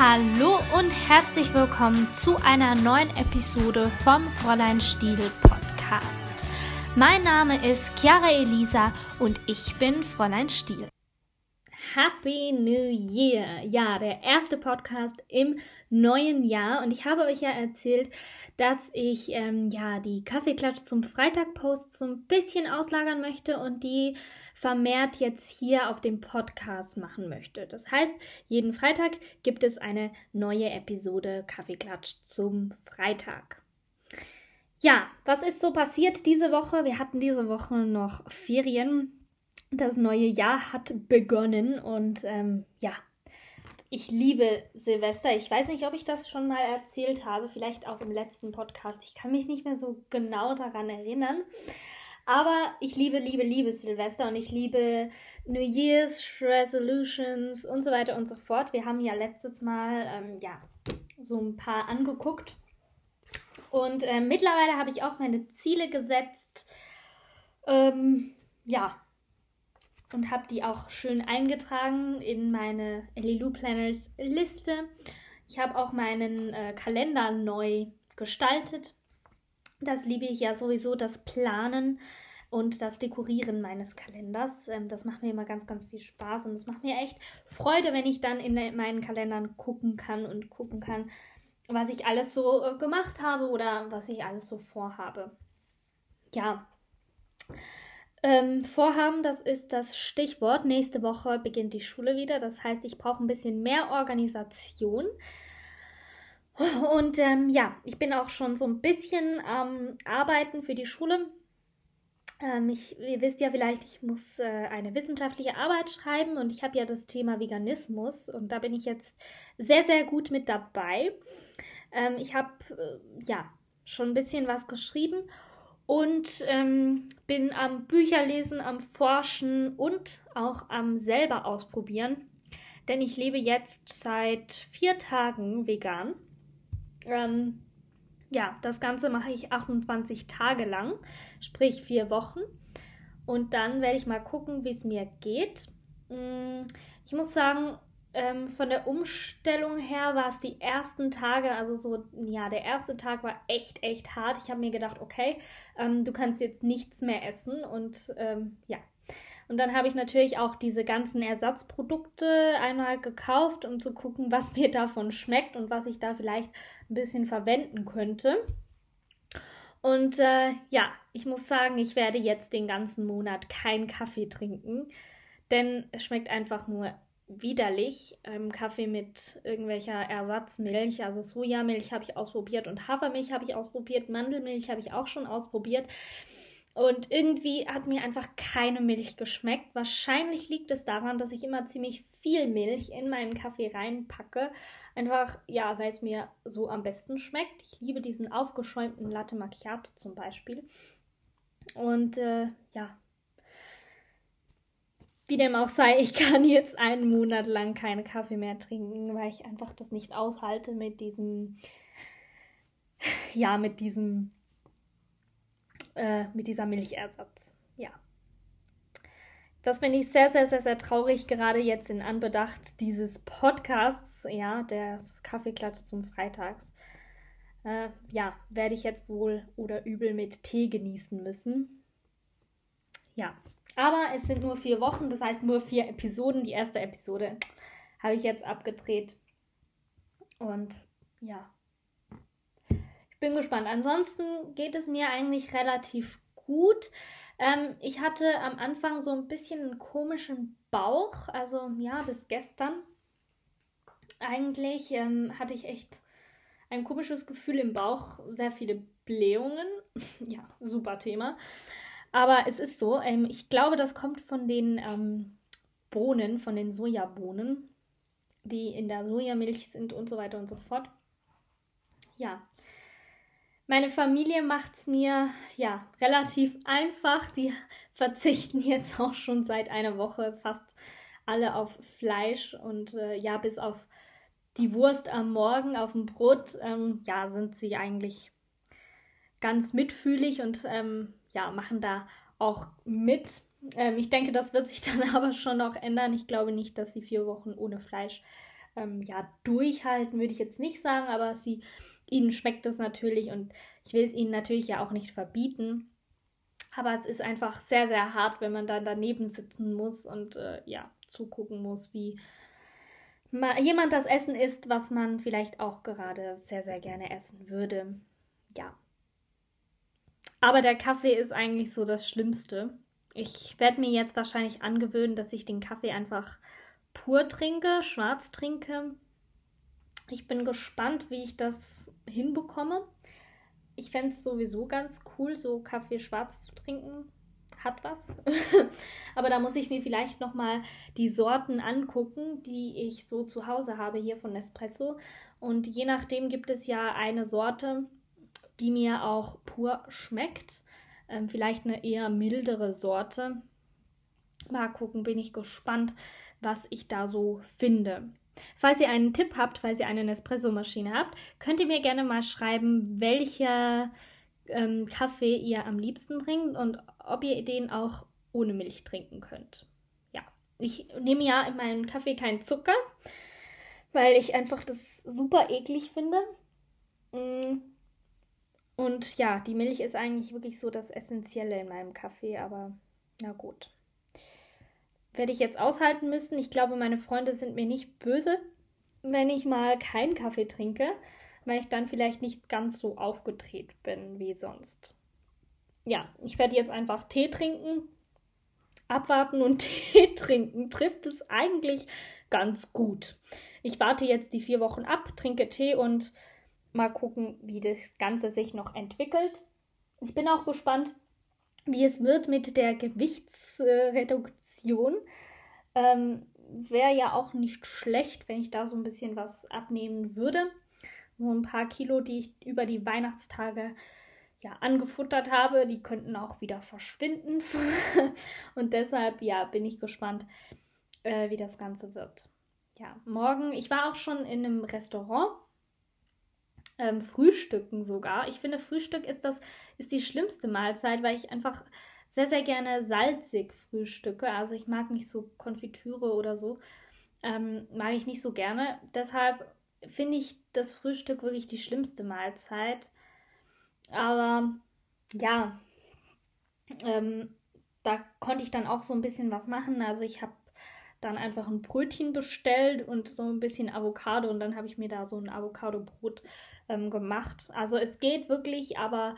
Hallo und herzlich willkommen zu einer neuen Episode vom Fräulein Stiel Podcast. Mein Name ist Chiara Elisa und ich bin Fräulein Stiel. Happy New Year! Ja, der erste Podcast im neuen Jahr und ich habe euch ja erzählt, dass ich ähm, ja die Kaffeeklatsch zum Freitag-Post so ein bisschen auslagern möchte und die vermehrt jetzt hier auf dem Podcast machen möchte. Das heißt, jeden Freitag gibt es eine neue Episode Kaffeeklatsch zum Freitag. Ja, was ist so passiert diese Woche? Wir hatten diese Woche noch Ferien. Das neue Jahr hat begonnen und ähm, ja, ich liebe Silvester. Ich weiß nicht, ob ich das schon mal erzählt habe, vielleicht auch im letzten Podcast. Ich kann mich nicht mehr so genau daran erinnern. Aber ich liebe, liebe, liebe Silvester und ich liebe New Year's Resolutions und so weiter und so fort. Wir haben ja letztes Mal ähm, ja, so ein paar angeguckt. Und äh, mittlerweile habe ich auch meine Ziele gesetzt. Ähm, ja. Und habe die auch schön eingetragen in meine Lilu Planners Liste. Ich habe auch meinen äh, Kalender neu gestaltet. Das liebe ich ja sowieso, das Planen und das Dekorieren meines Kalenders. Ähm, das macht mir immer ganz, ganz viel Spaß und es macht mir echt Freude, wenn ich dann in meinen Kalendern gucken kann und gucken kann, was ich alles so äh, gemacht habe oder was ich alles so vorhabe. Ja. Ähm, Vorhaben, das ist das Stichwort. Nächste Woche beginnt die Schule wieder. Das heißt, ich brauche ein bisschen mehr Organisation. Und ähm, ja, ich bin auch schon so ein bisschen am Arbeiten für die Schule. Ähm, ich, ihr wisst ja vielleicht, ich muss äh, eine wissenschaftliche Arbeit schreiben und ich habe ja das Thema Veganismus und da bin ich jetzt sehr, sehr gut mit dabei. Ähm, ich habe äh, ja schon ein bisschen was geschrieben und ähm, bin am Bücherlesen, am Forschen und auch am selber ausprobieren. Denn ich lebe jetzt seit vier Tagen vegan. Ähm, ja, das Ganze mache ich 28 Tage lang, sprich vier Wochen. Und dann werde ich mal gucken, wie es mir geht. Mm, ich muss sagen, ähm, von der Umstellung her war es die ersten Tage, also so, ja, der erste Tag war echt, echt hart. Ich habe mir gedacht, okay, ähm, du kannst jetzt nichts mehr essen und ähm, ja, und dann habe ich natürlich auch diese ganzen Ersatzprodukte einmal gekauft, um zu gucken, was mir davon schmeckt und was ich da vielleicht ein bisschen verwenden könnte. Und äh, ja, ich muss sagen, ich werde jetzt den ganzen Monat keinen Kaffee trinken, denn es schmeckt einfach nur widerlich. Ähm, Kaffee mit irgendwelcher Ersatzmilch, also Sojamilch habe ich ausprobiert und Hafermilch habe ich ausprobiert, Mandelmilch habe ich auch schon ausprobiert. Und irgendwie hat mir einfach keine Milch geschmeckt. Wahrscheinlich liegt es daran, dass ich immer ziemlich viel Milch in meinen Kaffee reinpacke. Einfach, ja, weil es mir so am besten schmeckt. Ich liebe diesen aufgeschäumten Latte Macchiato zum Beispiel. Und äh, ja, wie dem auch sei, ich kann jetzt einen Monat lang keinen Kaffee mehr trinken, weil ich einfach das nicht aushalte mit diesem, ja, mit diesem äh, mit dieser Milchersatz. Das finde ich sehr, sehr, sehr, sehr traurig, gerade jetzt in Anbedacht dieses Podcasts, ja, des Kaffeeklatsch zum Freitags. Äh, ja, werde ich jetzt wohl oder übel mit Tee genießen müssen. Ja, aber es sind nur vier Wochen, das heißt nur vier Episoden. Die erste Episode habe ich jetzt abgedreht. Und ja, bin gespannt. Ansonsten geht es mir eigentlich relativ gut. Ähm, ich hatte am Anfang so ein bisschen einen komischen Bauch, also ja, bis gestern. Eigentlich ähm, hatte ich echt ein komisches Gefühl im Bauch, sehr viele Blähungen. ja, super Thema. Aber es ist so, ähm, ich glaube, das kommt von den ähm, Bohnen, von den Sojabohnen, die in der Sojamilch sind und so weiter und so fort. Ja, meine Familie macht es mir ja relativ einfach. Die verzichten jetzt auch schon seit einer Woche fast alle auf Fleisch und äh, ja, bis auf die Wurst am Morgen auf dem Brot, ähm, ja, sind sie eigentlich ganz mitfühlig und ähm, ja, machen da auch mit. Ähm, ich denke, das wird sich dann aber schon noch ändern. Ich glaube nicht, dass sie vier Wochen ohne Fleisch ähm, ja, durchhalten, würde ich jetzt nicht sagen, aber sie, ihnen schmeckt es natürlich und ich will es ihnen natürlich ja auch nicht verbieten. Aber es ist einfach sehr, sehr hart, wenn man dann daneben sitzen muss und äh, ja, zugucken muss, wie jemand das Essen isst, was man vielleicht auch gerade sehr, sehr gerne essen würde. Ja. Aber der Kaffee ist eigentlich so das Schlimmste. Ich werde mir jetzt wahrscheinlich angewöhnen, dass ich den Kaffee einfach pur trinke, schwarz trinke. Ich bin gespannt, wie ich das hinbekomme. Ich fände es sowieso ganz cool, so Kaffee schwarz zu trinken. Hat was. Aber da muss ich mir vielleicht nochmal die Sorten angucken, die ich so zu Hause habe hier von Nespresso. Und je nachdem gibt es ja eine Sorte, die mir auch pur schmeckt. Ähm, vielleicht eine eher mildere Sorte. Mal gucken, bin ich gespannt, was ich da so finde. Falls ihr einen Tipp habt, falls ihr eine Nespresso-Maschine habt, könnt ihr mir gerne mal schreiben, welcher ähm, Kaffee ihr am liebsten trinkt und ob ihr den auch ohne Milch trinken könnt. Ja, ich nehme ja in meinem Kaffee keinen Zucker, weil ich einfach das super eklig finde. Mm. Und ja, die Milch ist eigentlich wirklich so das Essentielle in meinem Kaffee, aber na gut werde ich jetzt aushalten müssen. Ich glaube, meine Freunde sind mir nicht böse, wenn ich mal keinen Kaffee trinke, weil ich dann vielleicht nicht ganz so aufgedreht bin wie sonst. Ja, ich werde jetzt einfach Tee trinken. Abwarten und Tee trinken trifft es eigentlich ganz gut. Ich warte jetzt die vier Wochen ab, trinke Tee und mal gucken, wie das Ganze sich noch entwickelt. Ich bin auch gespannt, wie es wird mit der Gewichtsreduktion. Ähm, Wäre ja auch nicht schlecht, wenn ich da so ein bisschen was abnehmen würde. So ein paar Kilo, die ich über die Weihnachtstage ja angefuttert habe, die könnten auch wieder verschwinden. Und deshalb, ja, bin ich gespannt, äh, wie das Ganze wird. Ja, morgen, ich war auch schon in einem Restaurant ähm, Frühstücken sogar. Ich finde, Frühstück ist das, ist die schlimmste Mahlzeit, weil ich einfach sehr, sehr gerne salzig frühstücke. Also ich mag nicht so Konfitüre oder so. Ähm, mag ich nicht so gerne. Deshalb finde ich das Frühstück wirklich die schlimmste Mahlzeit. Aber ja, ähm, da konnte ich dann auch so ein bisschen was machen. Also ich habe dann einfach ein Brötchen bestellt und so ein bisschen Avocado und dann habe ich mir da so ein Avocado-Brot ähm, gemacht. Also es geht wirklich, aber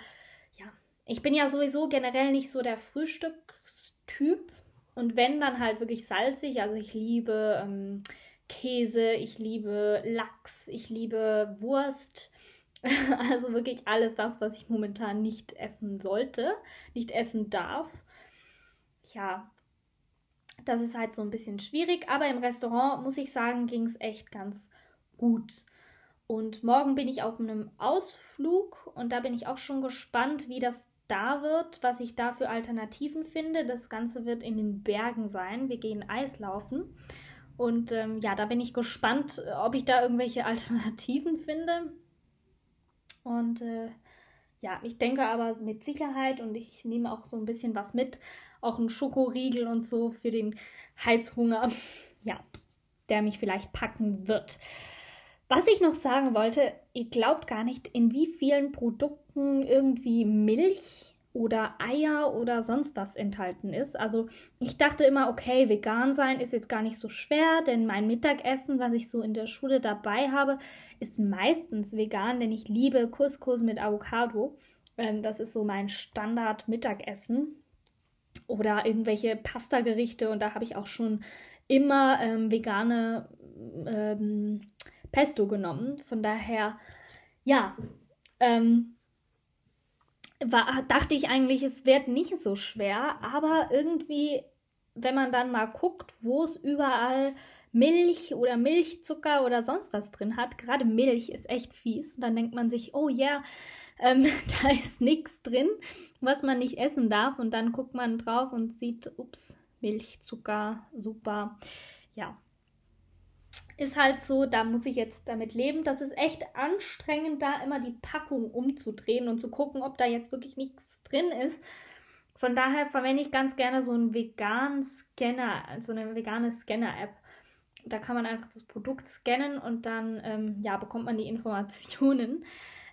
ja, ich bin ja sowieso generell nicht so der Frühstückstyp und wenn dann halt wirklich salzig. Also ich liebe ähm, Käse, ich liebe Lachs, ich liebe Wurst. also wirklich alles das, was ich momentan nicht essen sollte, nicht essen darf. Ja, das ist halt so ein bisschen schwierig, aber im Restaurant, muss ich sagen, ging es echt ganz gut. Und morgen bin ich auf einem Ausflug und da bin ich auch schon gespannt, wie das da wird, was ich da für Alternativen finde. Das Ganze wird in den Bergen sein. Wir gehen Eislaufen. Und ähm, ja, da bin ich gespannt, ob ich da irgendwelche Alternativen finde. Und äh, ja, ich denke aber mit Sicherheit und ich nehme auch so ein bisschen was mit, auch einen Schokoriegel und so für den Heißhunger, ja, der mich vielleicht packen wird. Was ich noch sagen wollte, ihr glaubt gar nicht, in wie vielen Produkten irgendwie Milch oder Eier oder sonst was enthalten ist. Also ich dachte immer, okay, vegan sein ist jetzt gar nicht so schwer, denn mein Mittagessen, was ich so in der Schule dabei habe, ist meistens vegan, denn ich liebe Couscous mit Avocado. Ähm, das ist so mein Standard-Mittagessen oder irgendwelche Pasta-Gerichte und da habe ich auch schon immer ähm, vegane ähm, Pesto genommen. Von daher, ja, ähm, war, dachte ich eigentlich, es wird nicht so schwer, aber irgendwie, wenn man dann mal guckt, wo es überall Milch oder Milchzucker oder sonst was drin hat, gerade Milch ist echt fies, dann denkt man sich, oh ja, yeah, ähm, da ist nichts drin, was man nicht essen darf. Und dann guckt man drauf und sieht, ups, Milch, Zucker, super. Ja. Ist halt so, da muss ich jetzt damit leben. Das ist echt anstrengend, da immer die Packung umzudrehen und zu gucken, ob da jetzt wirklich nichts drin ist. Von daher verwende ich ganz gerne so einen veganen Scanner, also eine vegane Scanner-App. Da kann man einfach das Produkt scannen und dann ähm, ja, bekommt man die Informationen.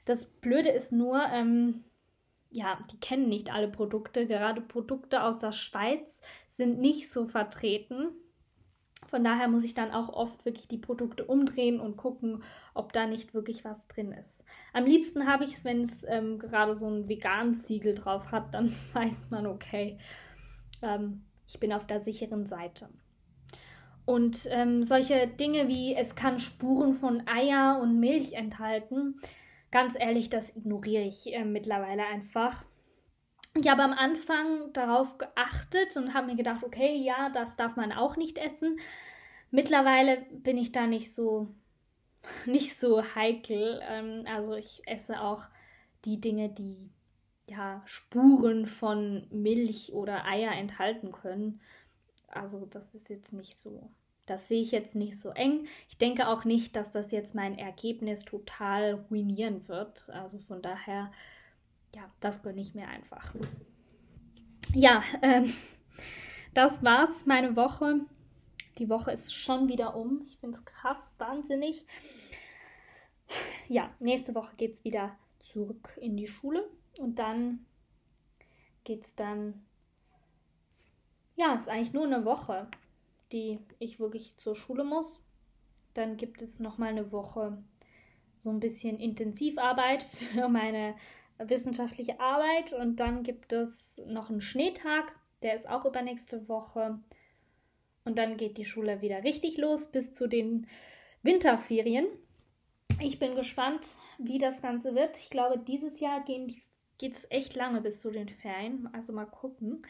Das Blöde ist nur, ähm, ja, die kennen nicht alle Produkte. Gerade Produkte aus der Schweiz sind nicht so vertreten. Von daher muss ich dann auch oft wirklich die Produkte umdrehen und gucken, ob da nicht wirklich was drin ist. Am liebsten habe ich es, wenn es ähm, gerade so ein Vegan-Siegel drauf hat, dann weiß man, okay, ähm, ich bin auf der sicheren Seite. Und ähm, solche Dinge wie es kann Spuren von Eier und Milch enthalten, ganz ehrlich, das ignoriere ich äh, mittlerweile einfach. Ich habe am Anfang darauf geachtet und habe mir gedacht, okay, ja, das darf man auch nicht essen. Mittlerweile bin ich da nicht so, nicht so heikel. Ähm, also ich esse auch die Dinge, die ja Spuren von Milch oder Eier enthalten können. Also das ist jetzt nicht so, das sehe ich jetzt nicht so eng. Ich denke auch nicht, dass das jetzt mein Ergebnis total ruinieren wird. Also von daher ja, das gönne ich mir einfach. Ja, ähm, das war's, meine Woche. Die Woche ist schon wieder um. Ich finde es krass, wahnsinnig. Ja, nächste Woche geht es wieder zurück in die Schule und dann geht es dann. Ja, ist eigentlich nur eine Woche, die ich wirklich zur Schule muss. Dann gibt es nochmal eine Woche so ein bisschen Intensivarbeit für meine wissenschaftliche Arbeit und dann gibt es noch einen Schneetag, der ist auch übernächste Woche. Und dann geht die Schule wieder richtig los bis zu den Winterferien. Ich bin gespannt, wie das Ganze wird. Ich glaube, dieses Jahr geht es echt lange bis zu den Ferien. Also mal gucken.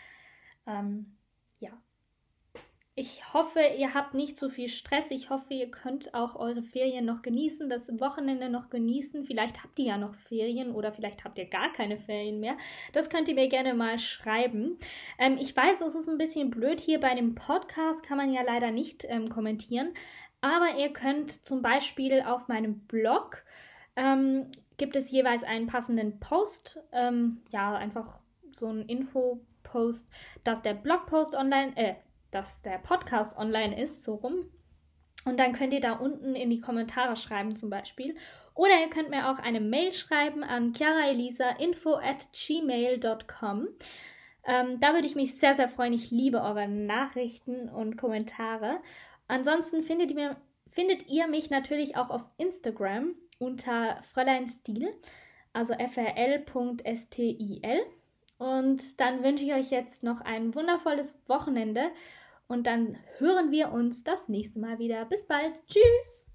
Ähm, ich hoffe, ihr habt nicht so viel Stress. Ich hoffe, ihr könnt auch eure Ferien noch genießen, das Wochenende noch genießen. Vielleicht habt ihr ja noch Ferien oder vielleicht habt ihr gar keine Ferien mehr. Das könnt ihr mir gerne mal schreiben. Ähm, ich weiß, es ist ein bisschen blöd. Hier bei dem Podcast kann man ja leider nicht ähm, kommentieren. Aber ihr könnt zum Beispiel auf meinem Blog ähm, gibt es jeweils einen passenden Post. Ähm, ja, einfach so ein Info-Post, dass der Blogpost online, äh, dass der Podcast online ist, so rum. Und dann könnt ihr da unten in die Kommentare schreiben zum Beispiel. Oder ihr könnt mir auch eine Mail schreiben an chiaraelisa.info at gmail.com. Ähm, da würde ich mich sehr, sehr freuen. Ich liebe eure Nachrichten und Kommentare. Ansonsten findet ihr, findet ihr mich natürlich auch auf Instagram unter Fräulein also frl.stil. Und dann wünsche ich euch jetzt noch ein wundervolles Wochenende und dann hören wir uns das nächste Mal wieder. Bis bald. Tschüss.